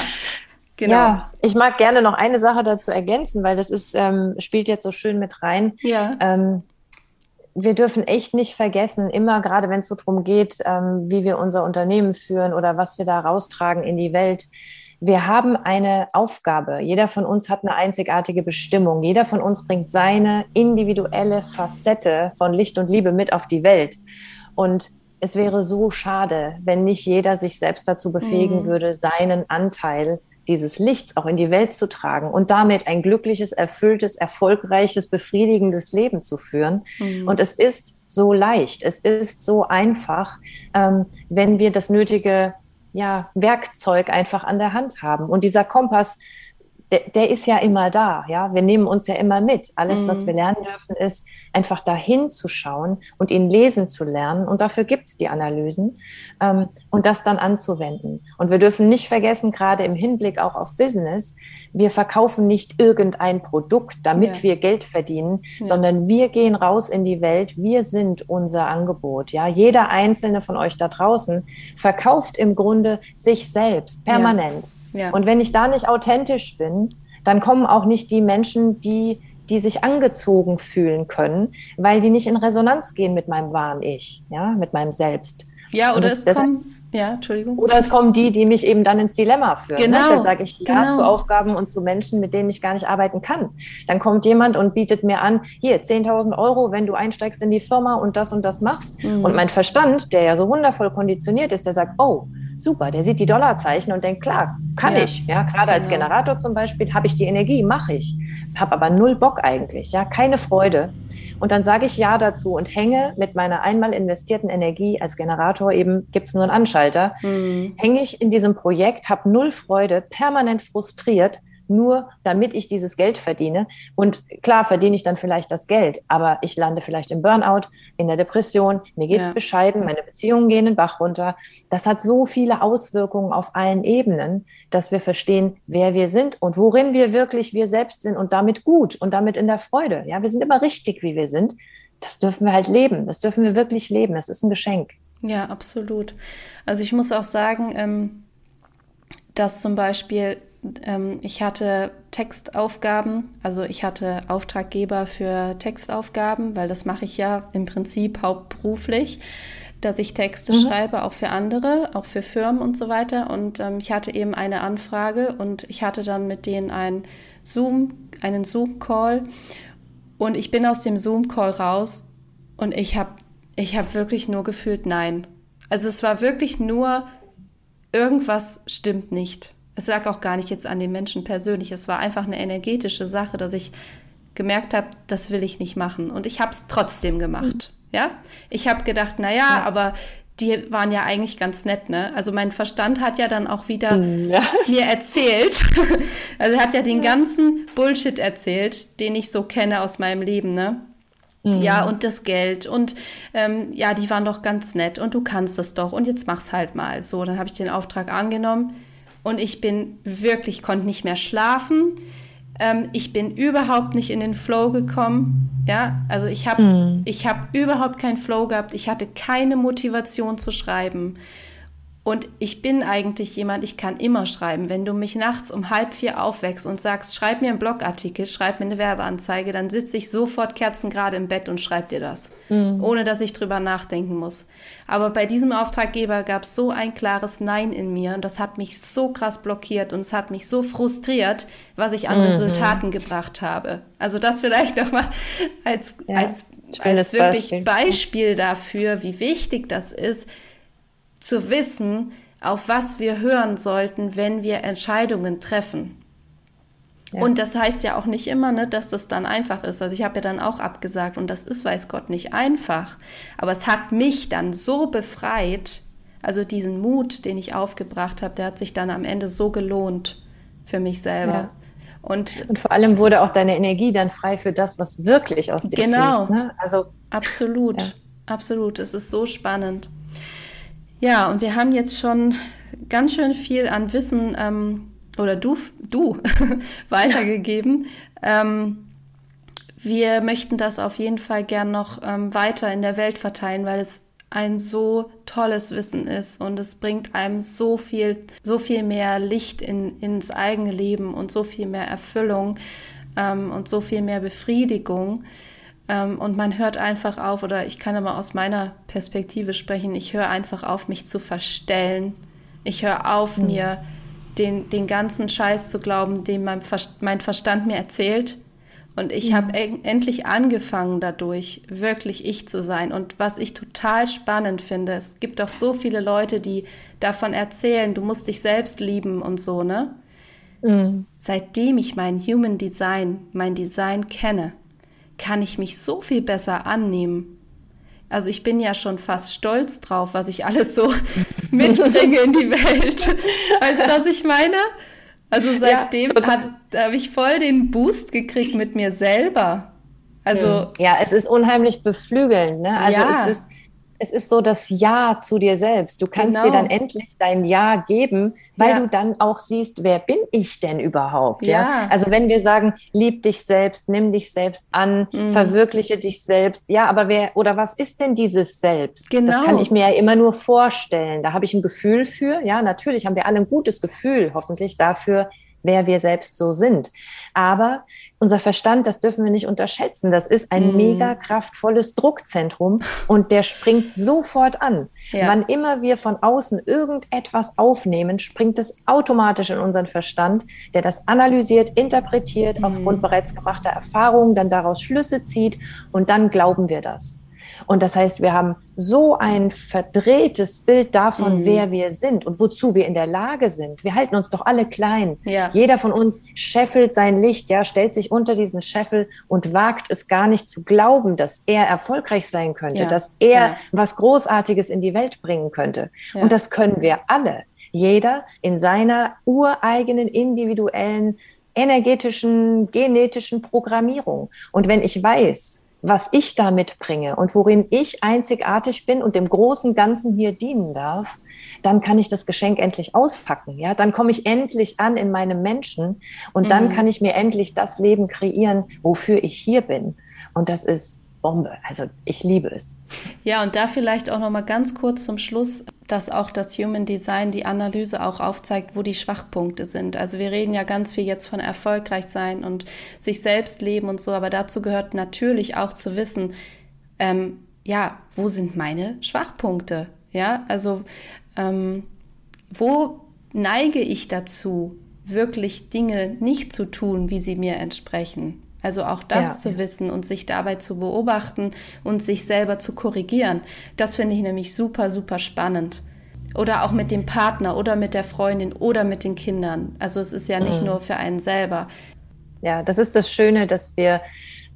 Genau. Ja, ich mag gerne noch eine Sache dazu ergänzen, weil das ist, ähm, spielt jetzt so schön mit rein. Ja. Ähm, wir dürfen echt nicht vergessen, immer gerade wenn es so darum geht, ähm, wie wir unser Unternehmen führen oder was wir da raustragen in die Welt, wir haben eine Aufgabe. Jeder von uns hat eine einzigartige Bestimmung. Jeder von uns bringt seine individuelle Facette von Licht und Liebe mit auf die Welt. Und es wäre so schade, wenn nicht jeder sich selbst dazu befähigen mhm. würde, seinen Anteil dieses Lichts auch in die Welt zu tragen und damit ein glückliches, erfülltes, erfolgreiches, befriedigendes Leben zu führen. Mhm. Und es ist so leicht, es ist so einfach, ähm, wenn wir das nötige ja, Werkzeug einfach an der Hand haben. Und dieser Kompass der, der, ist ja immer da, ja. Wir nehmen uns ja immer mit. Alles, mhm. was wir lernen dürfen, ist einfach dahin zu schauen und ihn lesen zu lernen. Und dafür gibt es die Analysen ähm, und das dann anzuwenden. Und wir dürfen nicht vergessen, gerade im Hinblick auch auf Business, wir verkaufen nicht irgendein Produkt, damit ja. wir Geld verdienen, ja. sondern wir gehen raus in die Welt. Wir sind unser Angebot, ja. Jeder einzelne von euch da draußen verkauft im Grunde sich selbst permanent. Ja. Ja. Und wenn ich da nicht authentisch bin, dann kommen auch nicht die Menschen, die, die sich angezogen fühlen können, weil die nicht in Resonanz gehen mit meinem wahren Ich, ja, mit meinem Selbst. Ja, oder das, es kommen, ja, Entschuldigung. Oder es kommen die, die mich eben dann ins Dilemma führen. Ne? Genau. Ne? Dann sage ich ja genau. zu Aufgaben und zu Menschen, mit denen ich gar nicht arbeiten kann. Dann kommt jemand und bietet mir an, hier 10.000 Euro, wenn du einsteigst in die Firma und das und das machst. Mhm. Und mein Verstand, der ja so wundervoll konditioniert ist, der sagt, oh, super, der sieht die Dollarzeichen und denkt, klar, kann ja. ich. Ja, gerade genau. als Generator zum Beispiel habe ich die Energie, mache ich. Habe aber null Bock eigentlich, ja, keine Freude. Und dann sage ich Ja dazu und hänge mit meiner einmal investierten Energie als Generator, eben gibt es nur einen Anschalter, mhm. hänge ich in diesem Projekt, habe null Freude, permanent frustriert, nur damit ich dieses Geld verdiene. Und klar verdiene ich dann vielleicht das Geld, aber ich lande vielleicht im Burnout, in der Depression, mir geht's ja. bescheiden, meine Beziehungen gehen den Bach runter. Das hat so viele Auswirkungen auf allen Ebenen, dass wir verstehen, wer wir sind und worin wir wirklich wir selbst sind und damit gut und damit in der Freude. Ja, wir sind immer richtig, wie wir sind. Das dürfen wir halt leben. Das dürfen wir wirklich leben. Das ist ein Geschenk. Ja, absolut. Also ich muss auch sagen, ähm, dass zum Beispiel ähm, ich hatte Textaufgaben, also ich hatte Auftraggeber für Textaufgaben, weil das mache ich ja im Prinzip hauptberuflich, dass ich Texte mhm. schreibe, auch für andere, auch für Firmen und so weiter. Und ähm, ich hatte eben eine Anfrage und ich hatte dann mit denen ein Zoom, einen Zoom-Call und ich bin aus dem Zoom-Call raus und ich habe ich hab wirklich nur gefühlt Nein. Also es war wirklich nur, irgendwas stimmt nicht. Es lag auch gar nicht jetzt an den Menschen persönlich. Es war einfach eine energetische Sache, dass ich gemerkt habe, das will ich nicht machen. Und ich habe es trotzdem gemacht. Mhm. Ja, ich habe gedacht, na ja, ja, aber die waren ja eigentlich ganz nett, ne? Also mein Verstand hat ja dann auch wieder mhm, ja. [LAUGHS] mir erzählt, [LAUGHS] also er hat ja den ganzen Bullshit erzählt, den ich so kenne aus meinem Leben, ne? Mhm. Ja, und das Geld und ähm, ja, die waren doch ganz nett und du kannst das doch und jetzt mach's halt mal. So, dann habe ich den Auftrag angenommen und ich bin wirklich, konnte nicht mehr schlafen. Ähm, ich bin überhaupt nicht in den Flow gekommen. Ja, also ich habe mhm. ich habe überhaupt keinen Flow gehabt. Ich hatte keine Motivation zu schreiben. Und ich bin eigentlich jemand, ich kann immer schreiben. Wenn du mich nachts um halb vier aufwächst und sagst, schreib mir einen Blogartikel, schreib mir eine Werbeanzeige, dann sitze ich sofort kerzengerade im Bett und schreib dir das, mhm. ohne dass ich drüber nachdenken muss. Aber bei diesem Auftraggeber gab es so ein klares Nein in mir und das hat mich so krass blockiert und es hat mich so frustriert, was ich an mhm. Resultaten gebracht habe. Also das vielleicht nochmal als, ja, als, als wirklich Beispiel. Beispiel dafür, wie wichtig das ist, zu wissen, auf was wir hören sollten, wenn wir Entscheidungen treffen. Ja. Und das heißt ja auch nicht immer, ne, dass das dann einfach ist. Also ich habe ja dann auch abgesagt und das ist, weiß Gott, nicht einfach. Aber es hat mich dann so befreit, also diesen Mut, den ich aufgebracht habe, der hat sich dann am Ende so gelohnt für mich selber. Ja. Und, und vor allem wurde auch deine Energie dann frei für das, was wirklich aus dir genau. fließt. Genau. Ne? Also absolut, ja. absolut. Es ist so spannend. Ja, und wir haben jetzt schon ganz schön viel an Wissen ähm, oder du, du [LAUGHS] weitergegeben. Ähm, wir möchten das auf jeden Fall gern noch ähm, weiter in der Welt verteilen, weil es ein so tolles Wissen ist und es bringt einem so viel, so viel mehr Licht in, ins eigene Leben und so viel mehr Erfüllung ähm, und so viel mehr Befriedigung. Ähm, und man hört einfach auf, oder ich kann aber aus meiner Perspektive sprechen, ich höre einfach auf, mich zu verstellen. Ich höre auf, mhm. mir den, den ganzen Scheiß zu glauben, den mein, mein Verstand mir erzählt. Und ich mhm. habe endlich angefangen dadurch, wirklich ich zu sein. Und was ich total spannend finde, es gibt auch so viele Leute, die davon erzählen, du musst dich selbst lieben und so, ne? Mhm. Seitdem ich mein Human Design, mein Design kenne, kann ich mich so viel besser annehmen. Also ich bin ja schon fast stolz drauf, was ich alles so [LAUGHS] mitbringe in die Welt. Weißt du, was ich meine? Also seitdem ja, habe ich voll den Boost gekriegt mit mir selber. Also ja, es ist unheimlich beflügelnd. Ne? Also ja. es ist es ist so das Ja zu dir selbst. Du kannst genau. dir dann endlich dein Ja geben, weil ja. du dann auch siehst, wer bin ich denn überhaupt? Ja. ja? Also wenn wir sagen, lieb dich selbst, nimm dich selbst an, mhm. verwirkliche dich selbst. Ja, aber wer oder was ist denn dieses Selbst? Genau. Das kann ich mir ja immer nur vorstellen. Da habe ich ein Gefühl für. Ja, natürlich haben wir alle ein gutes Gefühl, hoffentlich dafür, wer wir selbst so sind. Aber unser Verstand, das dürfen wir nicht unterschätzen. Das ist ein mm. mega kraftvolles Druckzentrum und der springt sofort an. Ja. Wann immer wir von außen irgendetwas aufnehmen, springt es automatisch in unseren Verstand, der das analysiert, interpretiert, mm. aufgrund bereits gemachter Erfahrungen, dann daraus Schlüsse zieht und dann glauben wir das. Und das heißt, wir haben so ein verdrehtes Bild davon, mhm. wer wir sind und wozu wir in der Lage sind. Wir halten uns doch alle klein. Ja. Jeder von uns scheffelt sein Licht, ja, stellt sich unter diesen Scheffel und wagt es gar nicht zu glauben, dass er erfolgreich sein könnte, ja. dass er ja. was Großartiges in die Welt bringen könnte. Und das können wir alle. Jeder in seiner ureigenen, individuellen, energetischen, genetischen Programmierung. Und wenn ich weiß, was ich da mitbringe und worin ich einzigartig bin und dem großen Ganzen hier dienen darf, dann kann ich das Geschenk endlich auspacken. Ja, dann komme ich endlich an in meinem Menschen und dann mhm. kann ich mir endlich das Leben kreieren, wofür ich hier bin. Und das ist Bombe. Also ich liebe es. Ja, und da vielleicht auch noch mal ganz kurz zum Schluss, dass auch das Human Design die Analyse auch aufzeigt, wo die Schwachpunkte sind. Also wir reden ja ganz viel jetzt von erfolgreich sein und sich selbst leben und so, aber dazu gehört natürlich auch zu wissen, ähm, ja, wo sind meine Schwachpunkte? Ja, also ähm, wo neige ich dazu, wirklich Dinge nicht zu tun, wie sie mir entsprechen? Also auch das ja, zu ja. wissen und sich dabei zu beobachten und sich selber zu korrigieren. Das finde ich nämlich super, super spannend. Oder auch mit dem Partner oder mit der Freundin oder mit den Kindern. Also es ist ja nicht mhm. nur für einen selber. Ja, das ist das Schöne, dass wir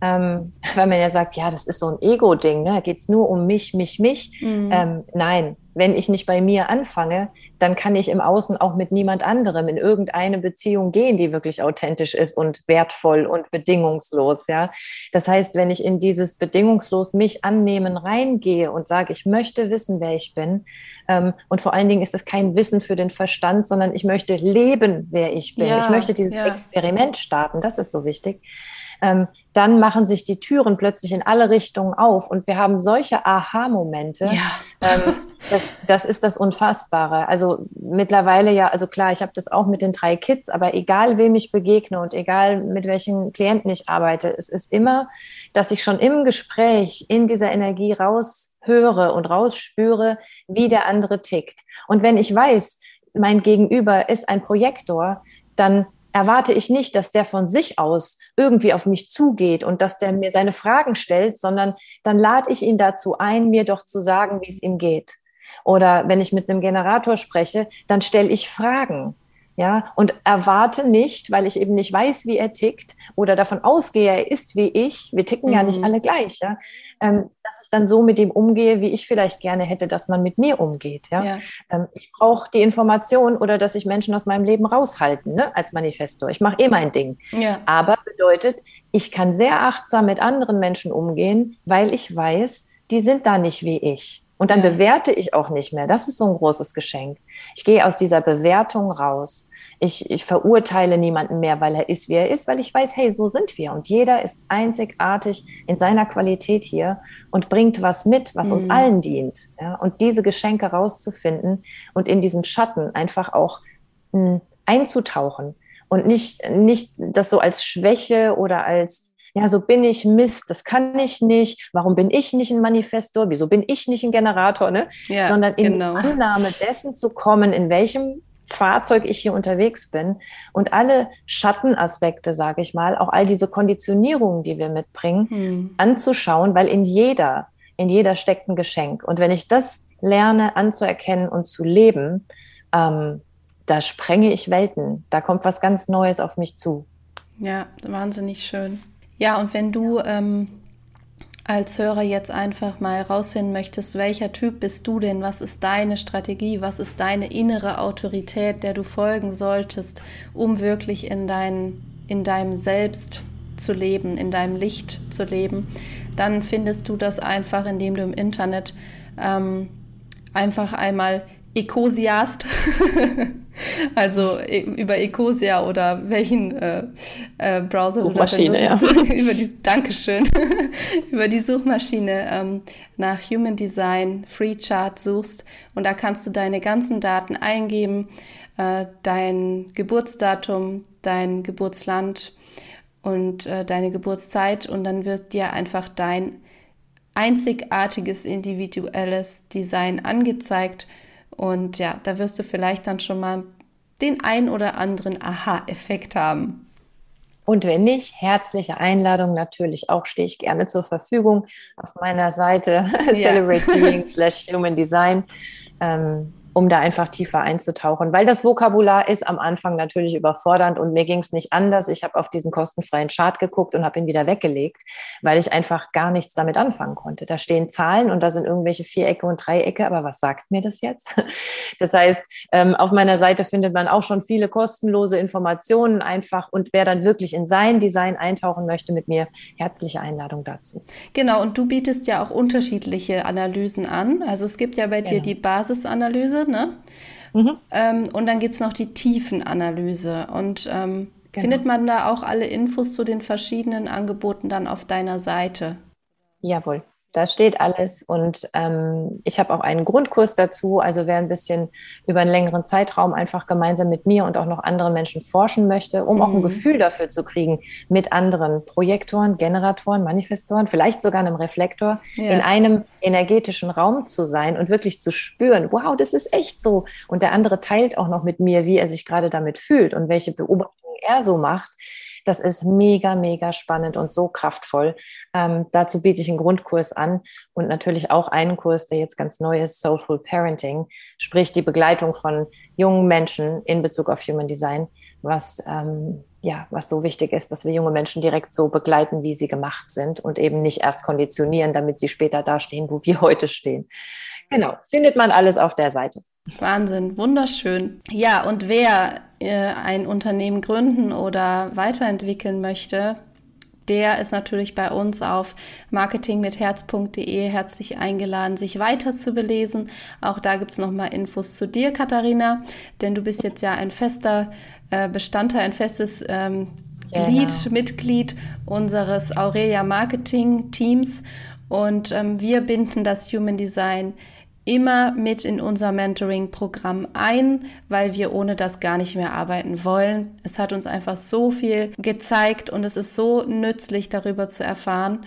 ähm, weil man ja sagt, ja, das ist so ein Ego-Ding, ne? da geht es nur um mich, mich, mich. Mhm. Ähm, nein, wenn ich nicht bei mir anfange, dann kann ich im Außen auch mit niemand anderem in irgendeine Beziehung gehen, die wirklich authentisch ist und wertvoll und bedingungslos. Ja, das heißt, wenn ich in dieses bedingungslos mich annehmen reingehe und sage, ich möchte wissen, wer ich bin, ähm, und vor allen Dingen ist das kein Wissen für den Verstand, sondern ich möchte leben, wer ich bin. Ja, ich möchte dieses ja. Experiment starten. Das ist so wichtig ähm, dann machen sich die Türen plötzlich in alle Richtungen auf und wir haben solche Aha-Momente. Ja. Ähm, das, das ist das Unfassbare. Also mittlerweile ja, also klar, ich habe das auch mit den drei Kids, aber egal wem ich begegne und egal mit welchen Klienten ich arbeite, es ist immer, dass ich schon im Gespräch in dieser Energie raushöre und rausspüre, wie der andere tickt. Und wenn ich weiß, mein Gegenüber ist ein Projektor, dann erwarte ich nicht, dass der von sich aus irgendwie auf mich zugeht und dass der mir seine Fragen stellt, sondern dann lade ich ihn dazu ein, mir doch zu sagen, wie es ihm geht. Oder wenn ich mit einem Generator spreche, dann stelle ich Fragen. Ja, und erwarte nicht, weil ich eben nicht weiß, wie er tickt oder davon ausgehe, er ist wie ich, wir ticken mhm. ja nicht mhm. alle gleich, ja, ähm, dass ich dann so mit ihm umgehe, wie ich vielleicht gerne hätte, dass man mit mir umgeht, ja. ja. Ähm, ich brauche die Information oder dass sich Menschen aus meinem Leben raushalten, ne, als Manifestor. Ich mache eh mein Ding. Ja. Aber bedeutet, ich kann sehr achtsam mit anderen Menschen umgehen, weil ich weiß, die sind da nicht wie ich. Und dann ja. bewerte ich auch nicht mehr. Das ist so ein großes Geschenk. Ich gehe aus dieser Bewertung raus. Ich, ich verurteile niemanden mehr, weil er ist, wie er ist, weil ich weiß, hey, so sind wir. Und jeder ist einzigartig in seiner Qualität hier und bringt was mit, was mhm. uns allen dient. Ja? Und diese Geschenke rauszufinden und in diesen Schatten einfach auch mh, hm, einzutauchen und nicht, nicht das so als Schwäche oder als ja, so bin ich Mist, das kann ich nicht, warum bin ich nicht ein Manifestor, wieso bin ich nicht ein Generator, ne? Ja, Sondern in genau. die Annahme dessen zu kommen, in welchem Fahrzeug ich hier unterwegs bin und alle Schattenaspekte, sage ich mal, auch all diese Konditionierungen, die wir mitbringen, hm. anzuschauen, weil in jeder, in jeder steckt ein Geschenk. Und wenn ich das lerne anzuerkennen und zu leben, ähm, da sprenge ich Welten. Da kommt was ganz Neues auf mich zu. Ja, wahnsinnig schön. Ja, und wenn du ähm, als Hörer jetzt einfach mal herausfinden möchtest, welcher Typ bist du denn? Was ist deine Strategie? Was ist deine innere Autorität, der du folgen solltest, um wirklich in, dein, in deinem Selbst zu leben, in deinem Licht zu leben? Dann findest du das einfach, indem du im Internet ähm, einfach einmal Ecosiast [LAUGHS] [LAUGHS] Also e, über Ecosia oder welchen äh, äh, Browser Suchmaschine, du da benutzt. Ja. [LAUGHS] über die, Dankeschön. [LAUGHS] über die Suchmaschine ähm, nach Human Design Free Chart suchst und da kannst du deine ganzen Daten eingeben, äh, dein Geburtsdatum, dein Geburtsland und äh, deine Geburtszeit und dann wird dir einfach dein einzigartiges individuelles Design angezeigt und ja, da wirst du vielleicht dann schon mal den ein oder anderen Aha-Effekt haben. Und wenn nicht, herzliche Einladung natürlich auch, stehe ich gerne zur Verfügung auf meiner Seite [LAUGHS] ja. Celebrate Being slash Human Design. Ähm, um da einfach tiefer einzutauchen. Weil das Vokabular ist am Anfang natürlich überfordernd und mir ging es nicht anders. Ich habe auf diesen kostenfreien Chart geguckt und habe ihn wieder weggelegt, weil ich einfach gar nichts damit anfangen konnte. Da stehen Zahlen und da sind irgendwelche Vierecke und Dreiecke, aber was sagt mir das jetzt? [LAUGHS] Das heißt, ähm, auf meiner Seite findet man auch schon viele kostenlose Informationen einfach und wer dann wirklich in sein Design eintauchen möchte mit mir, herzliche Einladung dazu. Genau, und du bietest ja auch unterschiedliche Analysen an. Also es gibt ja bei genau. dir die Basisanalyse, ne? Mhm. Ähm, und dann gibt es noch die Tiefenanalyse. Und ähm, genau. findet man da auch alle Infos zu den verschiedenen Angeboten dann auf deiner Seite? Jawohl. Da steht alles und ähm, ich habe auch einen Grundkurs dazu. Also wer ein bisschen über einen längeren Zeitraum einfach gemeinsam mit mir und auch noch anderen Menschen forschen möchte, um mhm. auch ein mhm. Gefühl dafür zu kriegen, mit anderen Projektoren, Generatoren, Manifestoren, vielleicht sogar einem Reflektor, ja. in einem energetischen Raum zu sein und wirklich zu spüren, wow, das ist echt so. Und der andere teilt auch noch mit mir, wie er sich gerade damit fühlt und welche Beobachtungen er so macht das ist mega, mega spannend und so kraftvoll. Ähm, dazu biete ich einen Grundkurs an und natürlich auch einen Kurs, der jetzt ganz neu ist, Soulful Parenting, sprich die Begleitung von jungen Menschen in Bezug auf Human Design, was ähm, ja, was so wichtig ist, dass wir junge Menschen direkt so begleiten, wie sie gemacht sind und eben nicht erst konditionieren, damit sie später dastehen, wo wir [LAUGHS] heute stehen. Genau, findet man alles auf der Seite. Wahnsinn, wunderschön. Ja, und wer äh, ein Unternehmen gründen oder weiterentwickeln möchte, der ist natürlich bei uns auf marketingmitherz.de herzlich eingeladen, sich weiter zu belesen. Auch da gibt es nochmal Infos zu dir, Katharina, denn du bist jetzt ja ein fester äh, Bestandteil, ein festes ähm, genau. Glied, Mitglied unseres Aurelia Marketing Teams. Und ähm, wir binden das Human Design immer mit in unser Mentoring-Programm ein, weil wir ohne das gar nicht mehr arbeiten wollen. Es hat uns einfach so viel gezeigt und es ist so nützlich, darüber zu erfahren.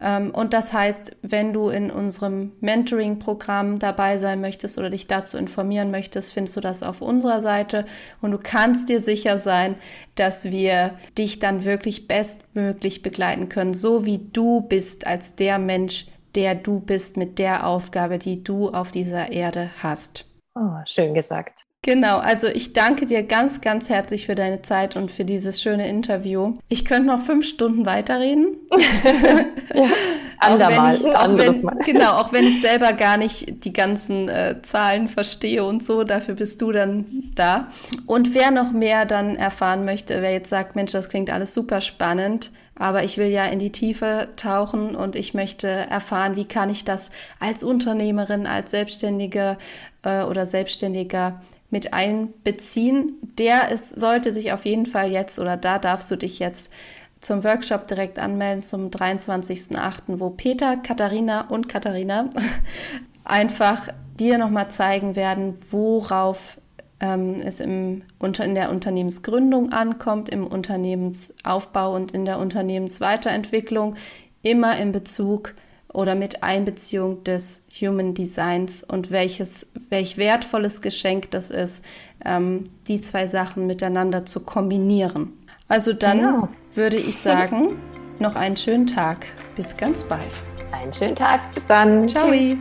Ähm, und das heißt, wenn du in unserem Mentoring-Programm dabei sein möchtest oder dich dazu informieren möchtest, findest du das auf unserer Seite und du kannst dir sicher sein, dass wir dich dann wirklich bestmöglich begleiten können, so wie du bist als der Mensch, der du bist, mit der Aufgabe, die du auf dieser Erde hast. Oh, schön gesagt. Genau, also ich danke dir ganz, ganz herzlich für deine Zeit und für dieses schöne Interview. Ich könnte noch fünf Stunden weiterreden. [LAUGHS] ja, [LAUGHS] andermal, ich, anderes wenn, Mal. Genau, auch wenn ich [LAUGHS] selber gar nicht die ganzen äh, Zahlen verstehe und so, dafür bist du dann da. Und wer noch mehr dann erfahren möchte, wer jetzt sagt, Mensch, das klingt alles super spannend, aber ich will ja in die Tiefe tauchen und ich möchte erfahren, wie kann ich das als Unternehmerin, als Selbstständige äh, oder Selbstständiger mit einbeziehen. Der ist, sollte sich auf jeden Fall jetzt oder da darfst du dich jetzt zum Workshop direkt anmelden zum 23.08., wo Peter, Katharina und Katharina [LAUGHS] einfach dir nochmal zeigen werden, worauf ähm, es im, unter, in der Unternehmensgründung ankommt, im Unternehmensaufbau und in der Unternehmensweiterentwicklung, immer in Bezug oder mit Einbeziehung des Human Designs und welches, welch wertvolles Geschenk das ist, ähm, die zwei Sachen miteinander zu kombinieren. Also dann genau. würde ich sagen, noch einen schönen Tag. Bis ganz bald. Einen schönen Tag. Bis dann. Ciao. Tschüss.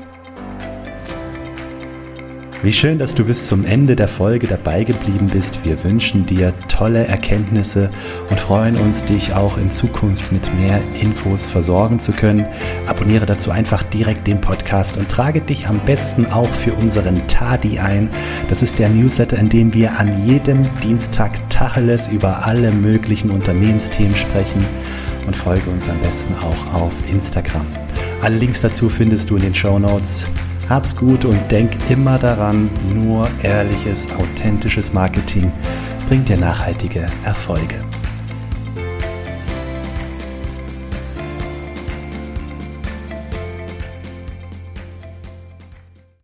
Wie schön, dass du bis zum Ende der Folge dabei geblieben bist. Wir wünschen dir tolle Erkenntnisse und freuen uns, dich auch in Zukunft mit mehr Infos versorgen zu können. Abonniere dazu einfach direkt den Podcast und trage dich am besten auch für unseren Tadi ein. Das ist der Newsletter, in dem wir an jedem Dienstag Tacheles über alle möglichen Unternehmensthemen sprechen und folge uns am besten auch auf Instagram. Alle Links dazu findest du in den Show Notes. Hab's gut und denk immer daran, nur ehrliches, authentisches Marketing bringt dir nachhaltige Erfolge.